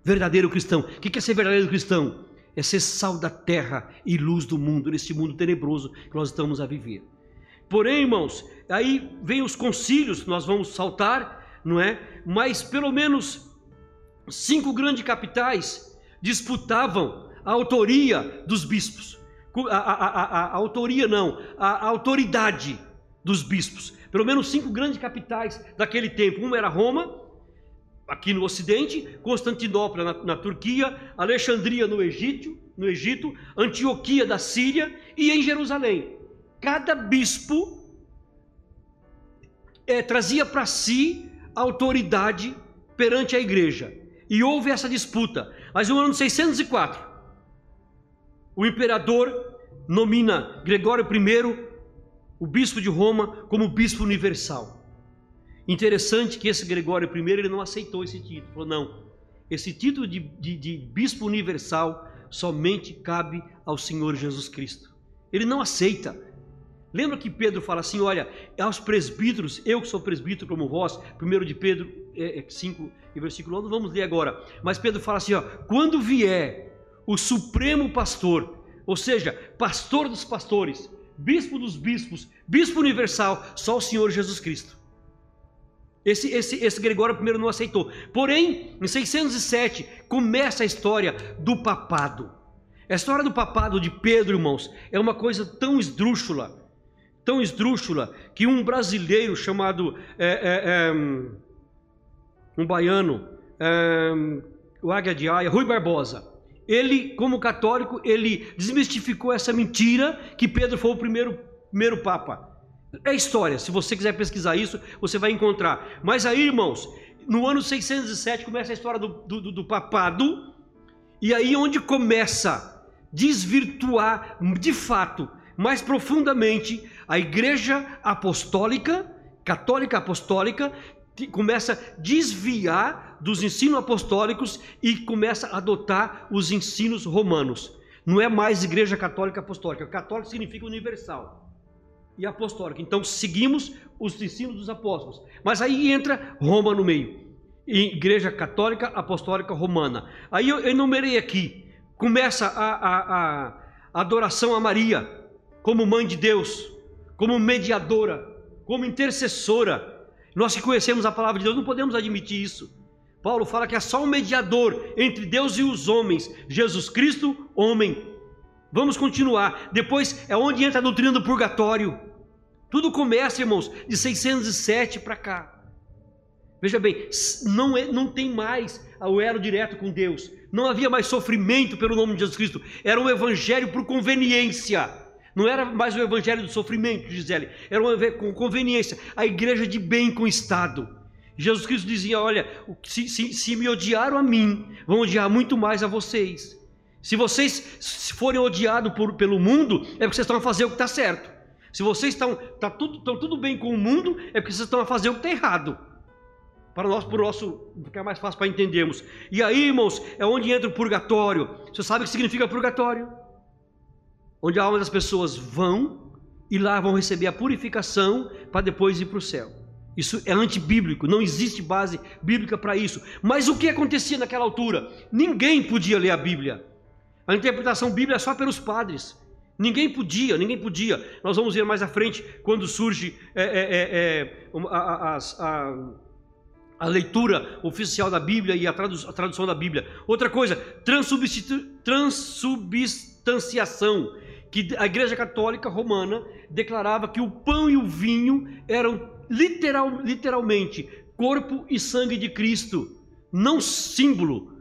[SPEAKER 2] verdadeiro cristão. O que é ser verdadeiro cristão? É ser sal da terra e luz do mundo, nesse mundo tenebroso que nós estamos a viver. Porém, irmãos, aí vem os concílios, nós vamos saltar, não é? Mas pelo menos cinco grandes capitais disputavam a autoria dos bispos. A, a, a, a autoria não, a, autoridade dos bispos. Pelo menos cinco grandes capitais daquele tempo. Uma era Roma, aqui no Ocidente, Constantinopla na, na, Turquia, Alexandria no Egito, no Egito, Antioquia da Síria e em Jerusalém. Cada bispo é, trazia para si autoridade perante a igreja. E houve essa disputa. Mas no ano 604, o imperador nomina Gregório I, o bispo de Roma, como bispo universal. Interessante que esse Gregório I ele não aceitou esse título. Falou, não, esse título de, de, de bispo universal somente cabe ao Senhor Jesus Cristo. Ele não aceita. Lembra que Pedro fala assim: olha, aos presbíteros, eu que sou presbítero como vós, primeiro de Pedro é, 5 e versículo 11, vamos ler agora. Mas Pedro fala assim: ó, quando vier o supremo pastor, ou seja, pastor dos pastores, bispo dos bispos, bispo universal, só o Senhor Jesus Cristo. Esse, esse, esse Gregório I não aceitou. Porém, em 607, começa a história do papado. A história do papado de Pedro, irmãos, é uma coisa tão esdrúxula, tão esdrúxula, que um brasileiro chamado é, é, é, um baiano, é, o Águia de Aia, Rui Barbosa, ele, como católico, ele desmistificou essa mentira que Pedro foi o primeiro, primeiro papa. É história, se você quiser pesquisar isso, você vai encontrar. Mas aí, irmãos, no ano 607 começa a história do, do, do papado, e aí onde começa desvirtuar de fato, mais profundamente, a igreja apostólica, católica apostólica, começa a desviar dos ensinos apostólicos e começa a adotar os ensinos romanos. Não é mais igreja católica apostólica. Católico significa universal e apostólica. Então seguimos os ensinos dos apóstolos. Mas aí entra Roma no meio. Igreja Católica Apostólica Romana. Aí eu enumerei aqui. Começa a, a, a adoração a Maria como mãe de Deus, como mediadora, como intercessora. Nós que conhecemos a palavra de Deus não podemos admitir isso. Paulo fala que é só um mediador entre Deus e os homens, Jesus Cristo, homem. Vamos continuar. Depois é onde entra a doutrina do purgatório. Tudo começa, irmãos, de 607 para cá. Veja bem, não, é, não tem mais o elo direto com Deus. Não havia mais sofrimento pelo nome de Jesus Cristo. Era um evangelho por conveniência. Não era mais o evangelho do sofrimento, Gisele. Era um com conveniência. A igreja de bem com o Estado. Jesus Cristo dizia: Olha, se, se, se me odiaram a mim, vão odiar muito mais a vocês. Se vocês forem odiados por, pelo mundo, é porque vocês estão a fazer o que está certo. Se vocês estão tá tudo, estão tudo bem com o mundo, é porque vocês estão a fazer o que está errado. Para nós, por nosso, ficar mais fácil para entendermos. E aí, irmãos, é onde entra o purgatório. Você sabe o que significa purgatório? Onde a alma das pessoas vão e lá vão receber a purificação para depois ir para o céu. Isso é antibíblico, não existe base bíblica para isso. Mas o que acontecia naquela altura? Ninguém podia ler a Bíblia. A interpretação bíblica é só pelos padres. Ninguém podia, ninguém podia. Nós vamos ver mais à frente quando surge é, é, é, é a, a, a, a, leitura oficial da Bíblia e tradu a tradução da Bíblia. Outra coisa, transubstanciação, que a Igreja Católica Romana declarava que o pão e o vinho eram literal, literalmente corpo e sangue de Cristo, não símbolo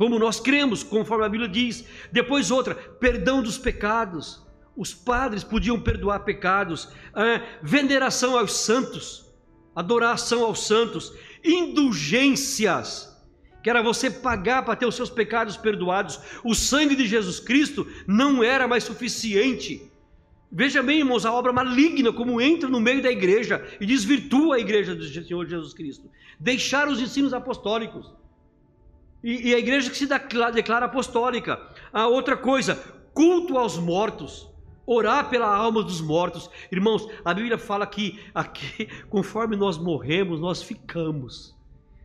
[SPEAKER 2] como nós cremos, conforme a Bíblia diz. Depois outra, perdão dos pecados. Os padres podiam perdoar pecados, ah, veneração aos santos, adoração aos santos, indulgências, que era você pagar para ter os seus pecados perdoados. O sangue de Jesus Cristo não era mais suficiente. Veja bem, irmãos, a obra maligna como entra no meio da igreja e desvirtua a igreja do Senhor Jesus Cristo. Deixar os ensinos apostólicos. E, e a igreja que se declara, apostólica. A outra coisa, culto aos mortos. Orar pela alma dos mortos. Irmãos, a Bíblia fala que aqui, conforme nós morremos, nós ficamos.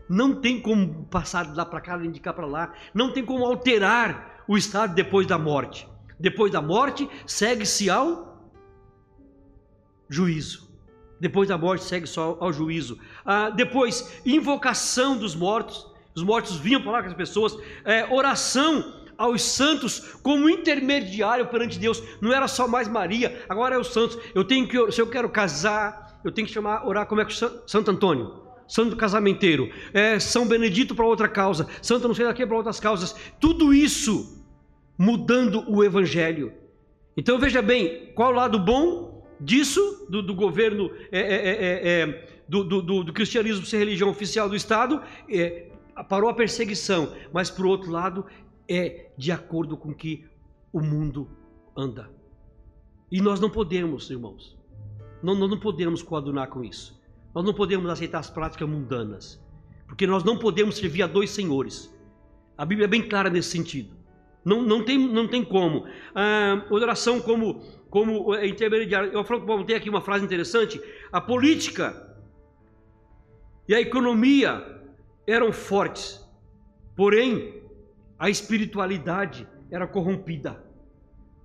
[SPEAKER 2] Não tem como passar de lá para cá, indicar para lá. Não tem como alterar o estado depois da morte. Depois da morte, segue-se ao juízo. Depois da morte, segue só ao juízo. Ah, depois, invocação dos mortos os mortos vinham falar com as pessoas, é, oração aos santos como intermediário perante Deus. Não era só mais Maria, agora é os santos. Eu tenho que, se eu quero casar, eu tenho que chamar, orar como é que Santo Antônio, Santo Casamenteiro, é, São Benedito para outra causa, Santo não sei daqui para outras causas. Tudo isso mudando o Evangelho. Então veja bem, qual o lado bom disso, do, do governo, é, é, é do, do, do, cristianismo ser religião oficial do Estado, é, parou a perseguição, mas por outro lado é de acordo com que o mundo anda. E nós não podemos, irmãos, não, não podemos coadunar com isso. Nós não podemos aceitar as práticas mundanas, porque nós não podemos servir a dois senhores. A Bíblia é bem clara nesse sentido. Não, não, tem, não tem como. Ah, oração como, como é, intermediário. Eu tem aqui uma frase interessante. A política e a economia eram fortes, porém a espiritualidade era corrompida.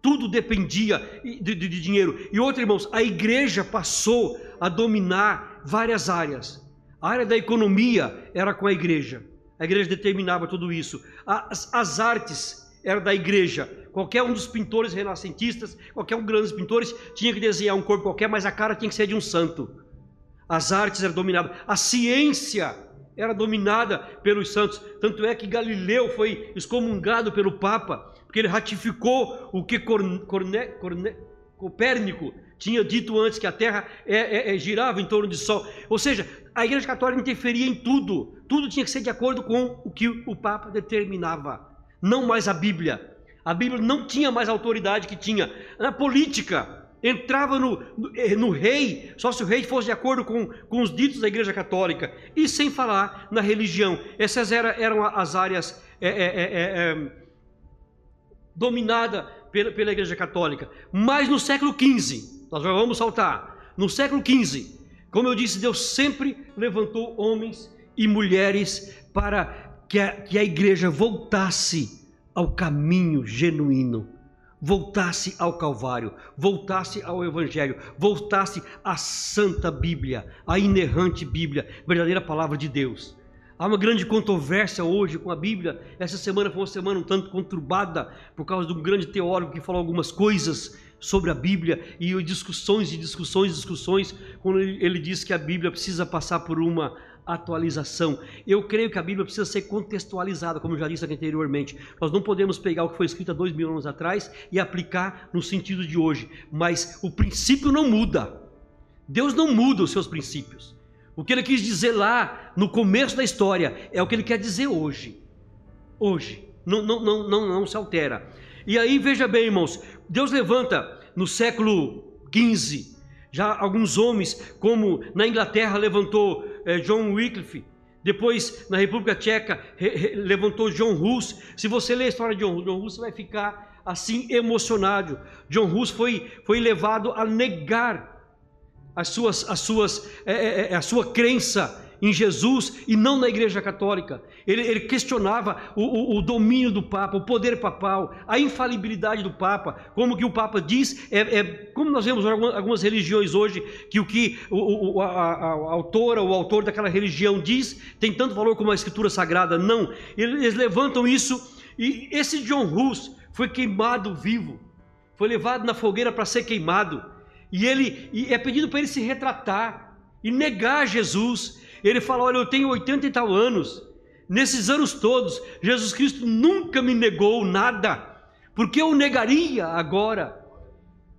[SPEAKER 2] Tudo dependia de, de, de, dinheiro. E outra, irmãos, a igreja passou a dominar várias áreas. A área da economia era com a igreja. A igreja determinava tudo isso. As, as artes era da igreja. Qualquer um dos pintores renascentistas, qualquer um dos grandes pintores, tinha que desenhar um corpo qualquer, mas a cara tinha que ser de um santo. As artes eram dominadas. A ciência era dominada pelos santos. Tanto é que Galileu foi excomungado pelo Papa, porque ele ratificou o que Corne, Corne, Corne, Copérnico tinha dito antes, que a Terra é, é, é, girava em torno do Sol. Ou seja, a Igreja Católica interferia em tudo. Tudo tinha que ser de acordo com o que o Papa determinava. Não mais a Bíblia. A Bíblia não tinha mais a autoridade que tinha. Na política, entrava no, no, eh, no, rei, só se o rei fosse de acordo com, com os ditos da Igreja Católica, e sem falar na religião. Essas eram, eram as áreas é, é, dominadas pela, pela Igreja Católica. Mas no século XV, nós já vamos saltar, no século XV, como eu disse, Deus sempre levantou homens e mulheres para que a, que a igreja voltasse ao caminho genuíno voltasse ao Calvário, voltasse ao Evangelho, voltasse à Santa Bíblia, à inerrante Bíblia, verdadeira palavra de Deus. Há uma grande controvérsia hoje com a Bíblia. Essa semana foi uma semana um tanto conturbada por causa de um grande teórico que falou algumas coisas sobre a Bíblia e discussões e discussões e discussões quando ele diz que a Bíblia precisa passar por uma atualização. Eu creio que a Bíblia precisa ser contextualizada, como já disse aqui anteriormente. Nós não podemos pegar o que foi escrito há dois mil anos atrás e aplicar no sentido de hoje, mas o princípio não muda. Deus não muda os seus princípios. O que ele quis dizer lá no começo da história é o que ele quer dizer hoje. Hoje. Não, não, não, não, não se altera. E aí, veja bem, irmãos, Deus levanta no século XV já alguns homens, como na Inglaterra levantou eh, John Wycliffe, depois na República Tcheca levantou John Hus. Se você ler a história de John Hus, John Hus vai ficar assim emocionado. John Hus foi, foi levado a negar as suas, as suas, é, é, a sua crença em Jesus e não na Igreja Católica. Ele, ele questionava o, o, o, domínio do Papa, o poder papal, a infalibilidade do Papa, como que o Papa diz, é, é como nós vemos em algumas, algumas, religiões hoje, que o que o, a, a, a autora, o autor daquela religião diz, tem tanto valor como a Escritura Sagrada. Não, eles levantam isso e esse John Hus foi queimado vivo, foi levado na fogueira para ser queimado. E ele e é pedido para ele se retratar e negar Jesus. Ele fala: Olha, eu tenho 80 e tal anos. Nesses anos todos, Jesus Cristo nunca me negou nada, porque eu negaria agora.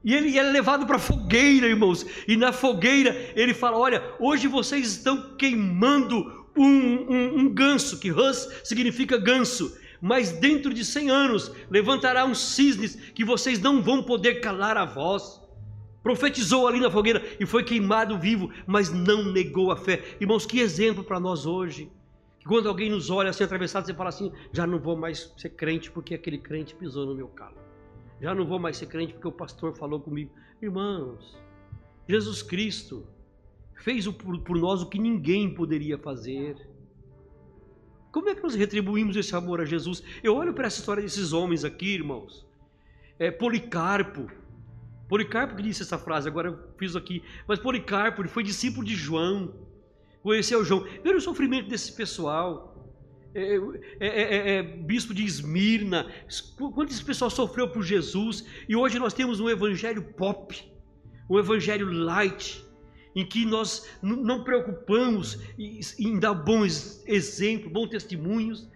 [SPEAKER 2] E ele é levado para a fogueira, irmãos. E na fogueira ele fala: Olha, hoje vocês estão queimando um, um, um ganso, que Hus significa ganso. Mas dentro de 100 anos levantará uns cisnes que vocês não vão poder calar a voz. Profetizou ali na fogueira e foi queimado vivo, mas não negou a fé. Irmãos, que exemplo para nós hoje. Quando alguém nos olha assim atravessado, você fala assim: já não vou mais ser crente porque aquele crente pisou no meu calo. Já não vou mais ser crente porque o pastor falou comigo. Irmãos, Jesus Cristo fez por nós o que ninguém poderia fazer. Como é que nós retribuímos esse amor a Jesus? Eu olho para essa história desses homens aqui, irmãos. É, Policarpo, Policarpo que disse essa frase, agora eu fiz aqui. Mas Policarpo, ele foi discípulo de João, conheceu João. Veja o sofrimento desse pessoal. É é, é, é, é, bispo de Esmirna, quanto esse pessoal sofreu por Jesus, e hoje nós temos um evangelho pop, um evangelho light, em que nós não preocupamos em dar bons exemplos, bons testemunhos.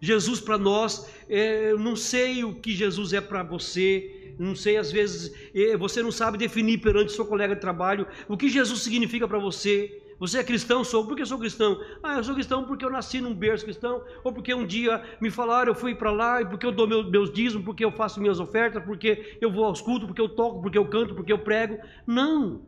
[SPEAKER 2] Jesus para nós, é, não sei o que Jesus é para você, não sei, às vezes eh, você não sabe definir perante seu colega de trabalho o que Jesus significa para você. Você é cristão? Sou. Por que sou cristão? Ah, eu sou cristão porque eu nasci num berço cristão, ou porque um dia me falaram, eu fui para lá, e porque eu dou meus, meus dízimos, porque eu faço minhas ofertas, porque eu vou aos cultos, porque eu toco, porque eu canto, porque eu prego. Não.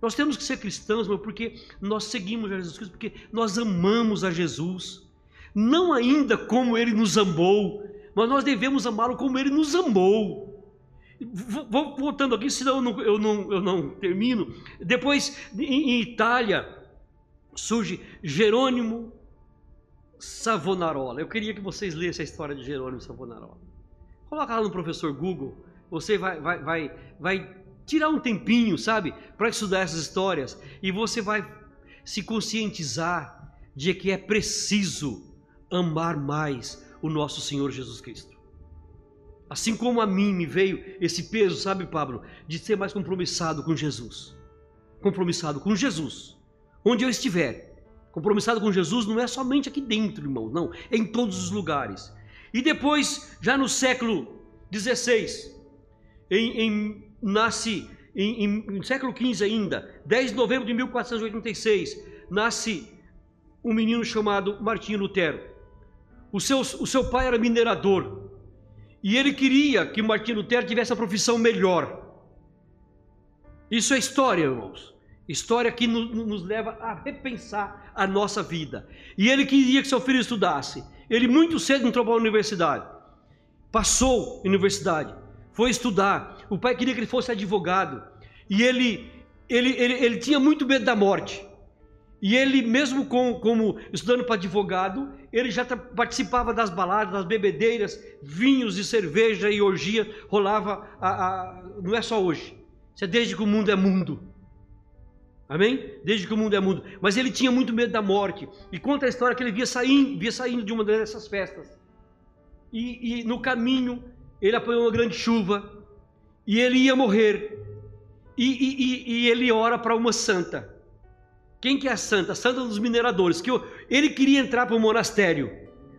[SPEAKER 2] Nós temos que ser cristãos, meu, porque nós seguimos a Jesus Cristo, porque nós amamos a Jesus. Não ainda como ele nos amou, mas nós devemos amá-lo como ele nos amou. Vou voltando aqui, senão eu não, eu não, eu não termino. Depois, em, em Itália, surge Jerônimo Savonarola. Eu queria que vocês lessem a história de Jerônimo Savonarola. Coloca lá no professor Google, você vai, vai, vai, vai tirar um tempinho, sabe, para estudar essas histórias, e você vai se conscientizar de que é preciso amar mais o nosso Senhor Jesus Cristo. Assim como a mim me veio esse peso, sabe, Pablo, de ser mais compromissado com Jesus. Compromissado com Jesus. Onde eu estiver. Compromissado com Jesus não é somente aqui dentro, irmãos, não. É em todos os lugares. E depois, já no século XVI, em, em, nasce, em, em, no século XV ainda, 10 de novembro de 1486, nasce um menino chamado Martinho Lutero. O seu, o seu pai era minerador e ele queria que Martinho Lutero tivesse a profissão melhor. Isso é história, irmãos. História que nos, nos leva a repensar a nossa vida. E ele queria que seu filho estudasse. Ele muito cedo entrou para a universidade. Passou a universidade. Foi estudar. O pai queria que ele fosse advogado. E ele, ele, ele, ele tinha muito medo da morte. E ele, mesmo com, como estudando para advogado, ele já participava das baladas, das bebedeiras, vinhos e cerveja e orgia, rolava, a, a, não é só hoje, isso é desde que o mundo é mundo. Amém? Desde que o mundo é mundo. Mas ele tinha muito medo da morte. E conta a história que ele via saindo, via saindo de uma dessas festas. E, e no caminho ele apanhou uma grande chuva. E ele ia morrer. E, e, e ele ora para uma santa. Quem que é a santa? A santa dos mineradores. Que ele queria entrar para o monastério,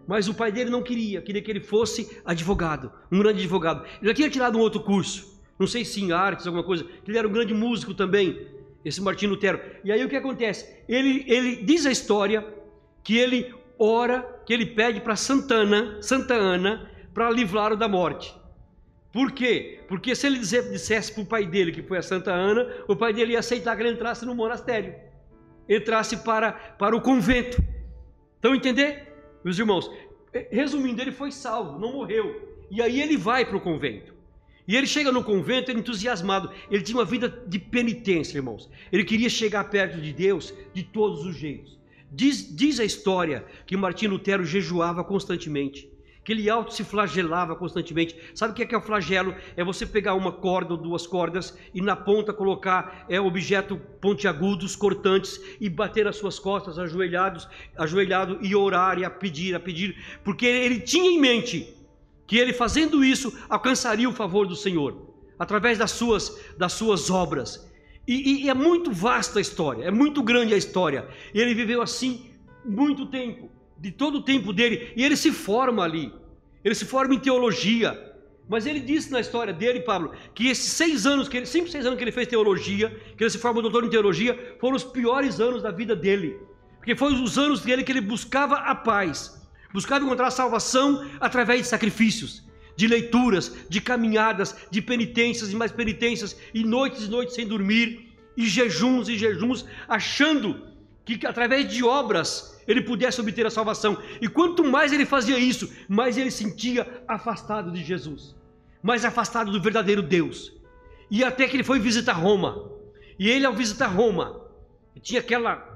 [SPEAKER 2] mas o pai dele não queria. Queria que ele fosse advogado, um grande advogado. Ele já tinha tirado um outro curso, não sei se em artes, alguma coisa. Ele era um grande músico também, esse Martim Lutero. E aí o que acontece? Ele, ele diz a história que ele ora, que ele pede para Santana, Santa Ana, para livrá-lo da morte. Por quê? Porque se ele dissesse para o pai dele que foi a Santa Ana, o pai dele ia aceitar que ele entrasse no monastério entrasse para, para o convento. Então, entender, meus irmãos? Resumindo, ele foi salvo, não morreu. E aí ele vai para o convento. E ele chega no convento entusiasmado. Ele tinha uma vida de penitência, irmãos. Ele queria chegar perto de Deus de todos os jeitos. Diz, diz a história que Martim Lutero jejuava constantemente que ele auto se flagelava constantemente. Sabe o que é, que é o flagelo? É você pegar uma corda ou duas cordas e na ponta colocar é, objeto pontiagudos, cortantes e bater as suas costas, ajoelhados, ajoelhado e orar e a pedir, a pedir, porque ele tinha em mente que ele fazendo isso alcançaria o favor do Senhor através das suas das suas obras. E, e é muito vasta a história, é muito grande a história. E ele viveu assim muito tempo de todo o tempo dele, e ele se forma ali, ele se forma em teologia. Mas ele disse na história dele, Pablo, que esses seis anos, que ele, cinco, seis anos que ele fez teologia, que ele se formou doutor em teologia, foram os piores anos da vida dele. Porque foram os anos dele que ele buscava a paz, buscava encontrar salvação através de sacrifícios, de leituras, de caminhadas, de penitências e mais penitências, e noites e noites sem dormir, e jejuns e jejuns, achando que através de obras ele pudesse obter a salvação. E quanto mais ele fazia isso, mais ele sentia afastado de Jesus, mais afastado do verdadeiro Deus. E até que ele foi visitar Roma. E ele, ao visitar Roma, tinha aquela.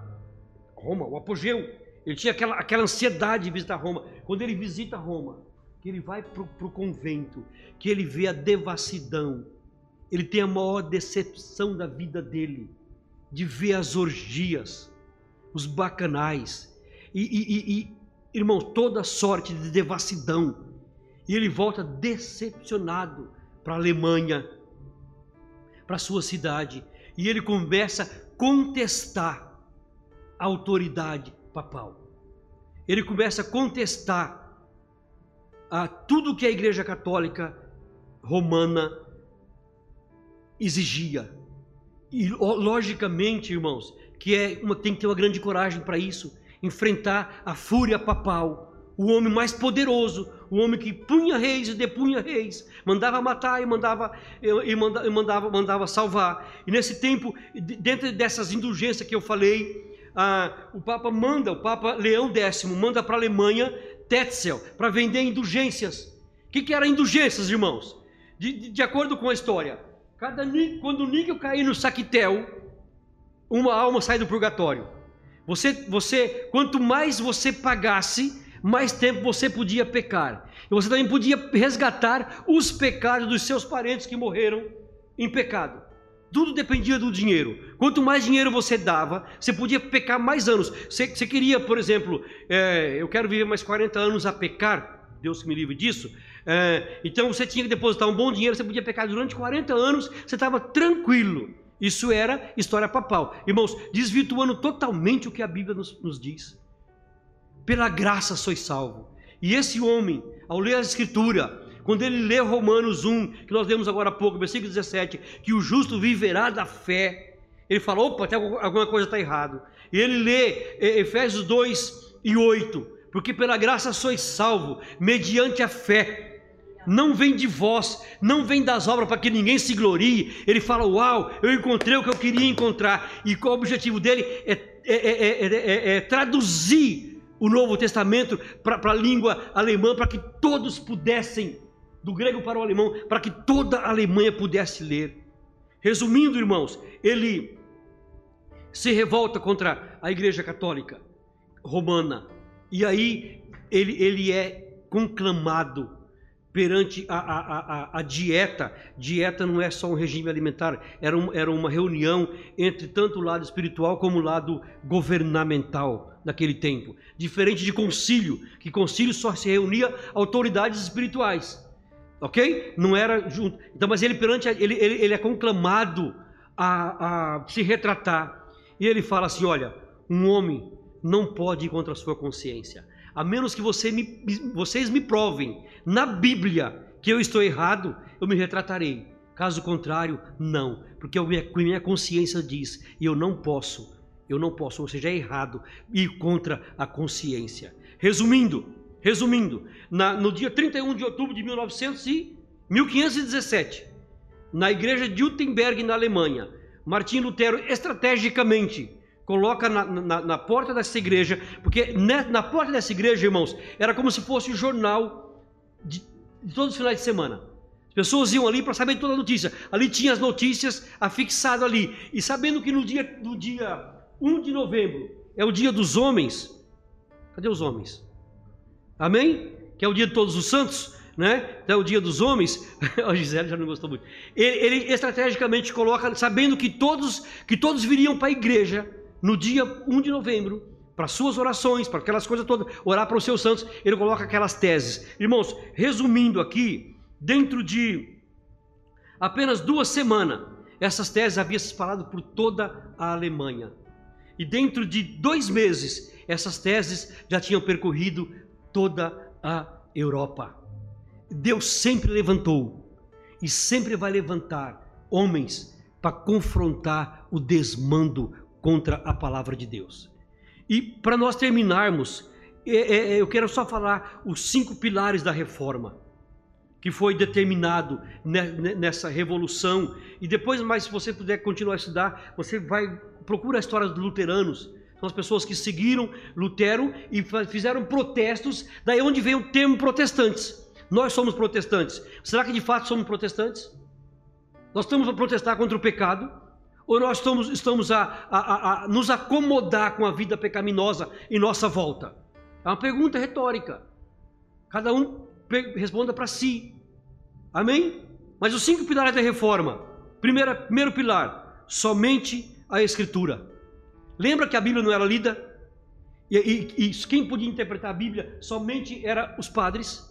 [SPEAKER 2] Roma, o apogeu. Ele tinha aquela, aquela ansiedade de visitar Roma. Quando ele visita Roma, que ele vai para o convento, que ele vê a devassidão, ele tem a maior decepção da vida dele, de ver as orgias, os bacanais, e, e, e irmão, toda sorte de devassidão. E ele volta decepcionado para a Alemanha, para sua cidade, e ele começa a contestar a autoridade papal. Ele começa a contestar a tudo que a Igreja Católica Romana exigia. E logicamente, irmãos, que é uma, tem que ter uma grande coragem para isso enfrentar a fúria papal, o homem mais poderoso, o homem que punha reis e depunha reis, mandava matar e mandava e mandava, mandava, mandava salvar. E nesse tempo, dentro dessas indulgências que eu falei, ah, o Papa manda, o Papa Leão X manda para a Alemanha Tetzel para vender indulgências. O que, que era indulgências, irmãos? De, de, de, acordo com a história, cada, quando o níquel cair no saquitel, uma alma sai do purgatório. Você, você, quanto mais você pagasse, mais tempo você podia pecar. E você também podia resgatar os pecados dos seus parentes que morreram em pecado. Tudo dependia do dinheiro. Quanto mais dinheiro você dava, você podia pecar mais anos. Você, você queria, por exemplo, é, eu quero viver mais 40 anos a pecar, Deus me livre disso. É, então você tinha que depositar um bom dinheiro, você podia pecar durante 40 anos, você estava tranquilo. Isso era história papal. Irmãos, desvirtuando totalmente o que a Bíblia nos, nos diz. Pela graça sois salvo. E esse homem, ao ler a Escritura, quando ele lê Romanos 1, que nós lemos agora há pouco, versículo 17, que o justo viverá da fé, ele fala: opa, até alguma coisa está errado. E ele lê Efésios 2 e 8, porque pela graça sois salvo, mediante a fé não vem de vós, não vem das obras para que ninguém se glorie. Ele fala: Uau, eu encontrei o que eu queria encontrar. E qual o objetivo dele? É, é, é, é traduzir o Novo Testamento para a língua alemã, para que todos pudessem, do grego para o alemão, para que toda a Alemanha pudesse ler. Resumindo, irmãos, ele se revolta contra a Igreja Católica Romana. E aí ele, ele é conclamado perante a, a, a, a, dieta. Dieta não é só um regime alimentar, era, um, era uma reunião entre tanto o lado espiritual como o lado governamental naquele tempo. Diferente de concílio, que concílio só se reunia autoridades espirituais. Ok? Não era junto. Então, mas ele perante ele, ele, ele é conclamado a, a se retratar. E ele fala assim: olha, um homem não pode ir contra a sua consciência a menos que você me, vocês me provem na Bíblia que eu estou errado, eu me retratarei. Caso contrário, não, porque a minha, consciência diz, e eu não posso, eu não posso, ou seja, é errado, ir contra a consciência. Resumindo, resumindo, na, no dia 31 de outubro de 1900 e 1517, na igreja de Wittenberg, na Alemanha, Martim Lutero estrategicamente coloca na, na, na, porta dessa igreja, porque na, na, porta dessa igreja, irmãos, era como se fosse o jornal de, de todos os finais de semana. As pessoas iam ali para saber toda a notícia. Ali tinha as notícias afixadas ali. E sabendo que no dia, no dia 1 de novembro é o dia dos homens, cadê os homens? Amém? Que é o dia de todos os santos, né? Então, é o dia dos homens. a Gisele já não gostou muito. Ele, ele estrategicamente coloca, sabendo que todos, que todos viriam para a igreja no dia 1 de novembro, para suas orações, para aquelas coisas todas, orar para os seus santos, ele coloca aquelas teses. Irmãos, resumindo aqui, dentro de apenas duas semanas, essas teses haviam se espalhado por toda a Alemanha. E dentro de dois meses, essas teses já tinham percorrido toda a Europa. Deus sempre levantou e sempre vai levantar homens para confrontar o desmando, contra a palavra de Deus. E para nós terminarmos, é, é, é, eu quero só falar os cinco pilares da reforma que foi determinado nessa revolução. E depois, mais, se você puder continuar a estudar, você vai procura a história dos luteranos. São as pessoas que seguiram Lutero e fizeram protestos. Daí onde vem o termo protestantes. Nós somos protestantes. Será que de fato somos protestantes? Nós estamos a protestar contra o pecado. Ou nós estamos, estamos a, a, a, nos acomodar com a vida pecaminosa em nossa volta? É uma pergunta retórica. Cada um responda para si. Amém? Mas os cinco pilares da reforma. Primeiro, primeiro pilar, somente a Escritura. Lembra que a Bíblia não era lida? E, e, e quem podia interpretar a Bíblia somente era os padres,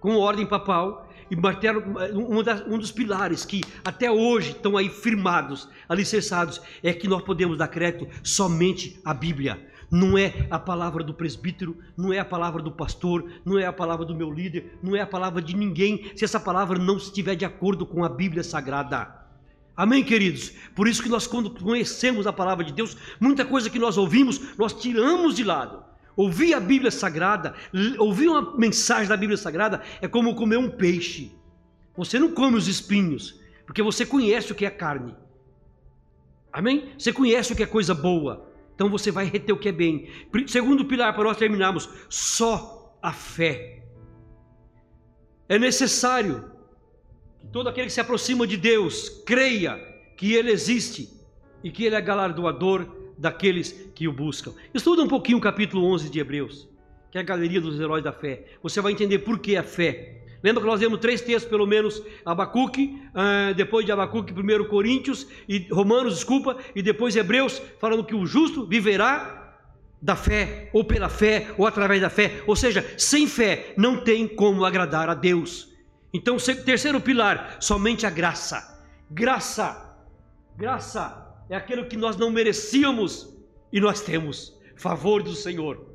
[SPEAKER 2] com ordem papal e martelo, um, dos pilares que até hoje estão aí firmados, alicerçados, é que nós podemos dar crédito somente à Bíblia. Não é a palavra do presbítero, não é a palavra do pastor, não é a palavra do meu líder, não é a palavra de ninguém, se essa palavra não estiver de acordo com a Bíblia Sagrada. Amém, queridos? Por isso que nós, quando conhecemos a palavra de Deus, muita coisa que nós ouvimos, nós tiramos de lado. Ouvir a Bíblia Sagrada, ouvir uma mensagem da Bíblia Sagrada é como comer um peixe. Você não come os espinhos, porque você conhece o que é carne. Amém? Você conhece o que é coisa boa. Então você vai reter o que é bem. Segundo pilar, para nós terminarmos, só a fé. É necessário que todo aquele que se aproxima de Deus creia que Ele existe e que Ele é galardoador daqueles que o buscam. Estuda um pouquinho o capítulo 11 de Hebreus, que é a galeria dos heróis da fé. Você vai entender por que a fé. Lembra que nós lemos três textos, pelo menos, Abacuque, uh, depois de Abacuque, primeiro Coríntios, e Romanos, desculpa, e depois Hebreus, falando que o justo viverá da fé, ou pela fé, ou através da fé. Ou seja, sem fé não tem como agradar a Deus. Então, terceiro pilar, somente a graça. Graça, graça é aquilo que nós não merecíamos e nós temos. Favor do Senhor.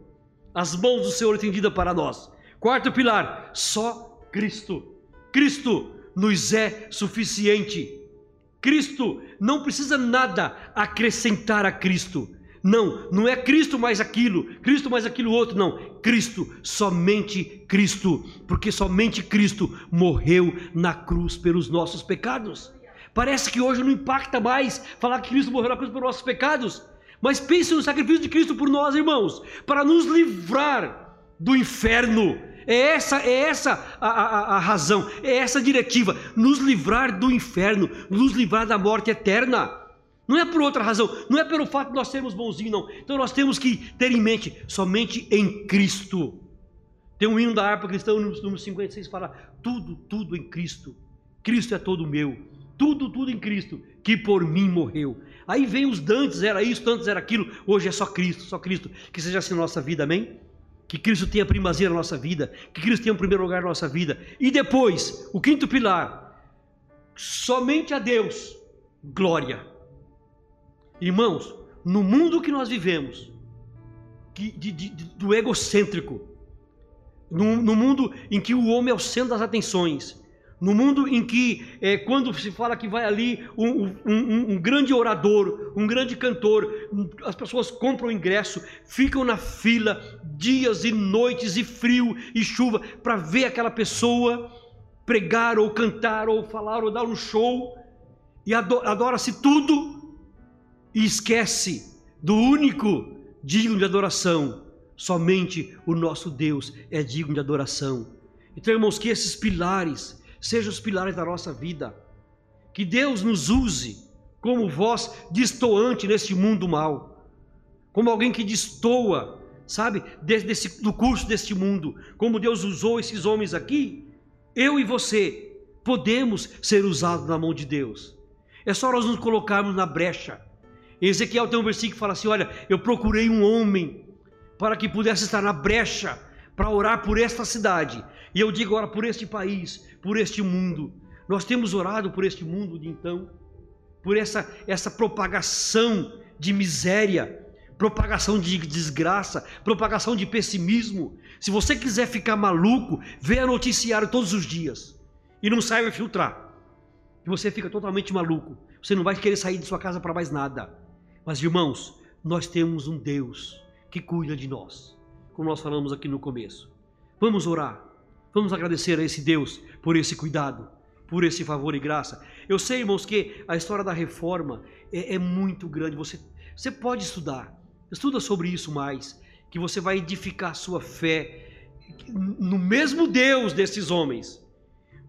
[SPEAKER 2] As mãos do Senhor estendidas para nós. Quarto pilar, só Cristo. Cristo nos é suficiente. Cristo não precisa nada acrescentar a Cristo. Não, não é Cristo mais aquilo, Cristo mais aquilo outro, não. Cristo, somente Cristo, porque somente Cristo morreu na cruz pelos nossos pecados. Parece que hoje não impacta mais falar que Cristo morreu na cruz pelos nossos pecados, mas pense no sacrifício de Cristo por nós, irmãos, para nos livrar do inferno, é essa, é essa a, a, a, razão, é essa a diretiva, nos livrar do inferno, nos livrar da morte eterna. Não é por outra razão, não é pelo fato de nós sermos bonzinhos, não. Então nós temos que ter em mente, somente em Cristo. Tem um hino da harpa cristã, número 56, fala: tudo, tudo em Cristo. Cristo é todo meu. Tudo, tudo em Cristo, que por mim morreu. Aí vem os dantes, era isso, tantos era aquilo. Hoje é só Cristo, só Cristo. Que seja assim na nossa vida, amém? que Cristo tenha primazia na nossa vida, que Cristo tenha o primeiro lugar na nossa vida. E depois, o quinto pilar, somente a Deus, glória. Irmãos, no mundo que nós vivemos, que, de, de, do egocêntrico, no, no mundo em que o homem é o centro das atenções, no mundo em que, é, quando se fala que vai ali um, um, um, um, grande orador, um grande cantor, as pessoas compram o ingresso, ficam na fila dias e noites, e frio e chuva, para ver aquela pessoa pregar, ou cantar, ou falar, ou dar um show, e adora-se tudo, e esquece do único digno de adoração. Somente o nosso Deus é digno de adoração. Então, irmãos, que esses pilares sejam os pilares da nossa vida. Que Deus nos use como voz destoante neste mundo mal, como alguém que destoa, sabe, desse, do curso deste mundo, como Deus usou esses homens aqui, eu e você podemos ser usados na mão de Deus. É só nós nos colocarmos na brecha. Ezequiel tem um versículo que fala assim: Olha, eu procurei um homem para que pudesse estar na brecha para orar por esta cidade. E eu digo agora por este país, por este mundo. Nós temos orado por este mundo de então, por essa, essa propagação de miséria, propagação de desgraça, propagação de pessimismo. Se você quiser ficar maluco, venha noticiário todos os dias e não saiba filtrar. E você fica totalmente maluco. Você não vai querer sair de sua casa para mais nada. Mas irmãos, nós temos um Deus que cuida de nós, como nós falamos aqui no começo. Vamos orar. Vamos agradecer a esse Deus por esse cuidado, por esse favor e graça. Eu sei, irmãos, que a história da reforma é, é muito grande. Você, você pode estudar, estuda sobre isso mais, que você vai edificar a sua fé no mesmo Deus desses homens.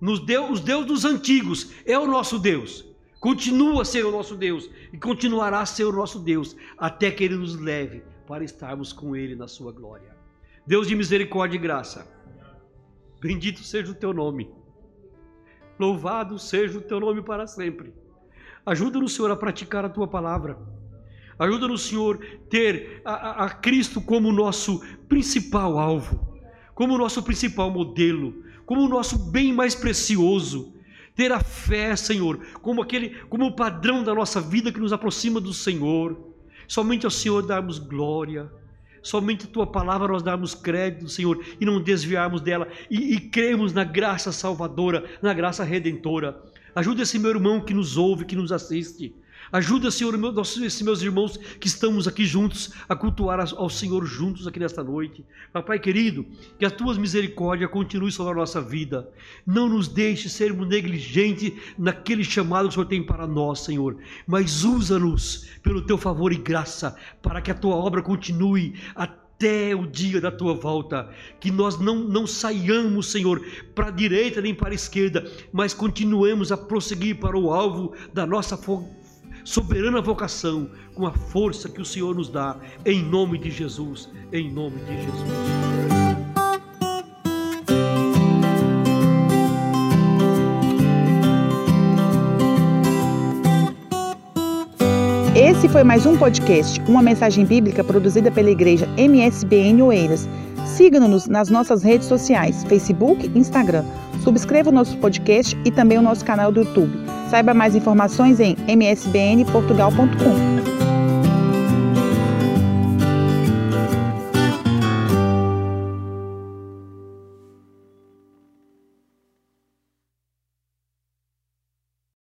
[SPEAKER 2] Nos Deus, os Deus dos antigos é o nosso Deus. Continua a ser o nosso Deus e continuará a ser o nosso Deus até que Ele nos leve para estarmos com Ele na sua glória. Deus de misericórdia e graça Bendito seja o teu nome. Louvado seja o teu nome para sempre. Ajuda-nos, Senhor, a praticar a tua palavra. Ajuda-nos, Senhor, ter a, a, Cristo como nosso principal alvo, como nosso principal modelo, como o nosso bem mais precioso. Ter a fé, Senhor, como aquele, como o padrão da nossa vida que nos aproxima do Senhor. Somente ao Senhor darmos glória somente tua palavra nós darmos crédito, Senhor, e não desviarmos dela, e, e cremos na graça salvadora, na graça redentora. Ajuda esse meu irmão que nos ouve, que nos assiste. Ajuda, Senhor, esses meus irmãos que estamos aqui juntos a cultuar ao Senhor juntos aqui nesta noite. Papai querido, que as tuas misericórdias continuem sobre a nossa vida. Não nos deixe sermos negligentes naquele chamado que o Senhor tem para nós, Senhor. Mas usa-nos pelo teu favor e graça para que a tua obra continue até o dia da tua volta, que nós não, não saiamos, Senhor, para a direita nem para a esquerda, mas continuemos a prosseguir para o alvo da nossa soberana vocação, com a força que o Senhor nos dá, em nome de Jesus, em nome de Jesus.
[SPEAKER 3] Esse foi mais um podcast, uma mensagem bíblica produzida pela igreja MSBN Oeiras. Siga-nos nas nossas redes sociais, Facebook e Instagram. Subscreva o nosso podcast e também o nosso canal do YouTube. Saiba mais informações em msbnportugal.com.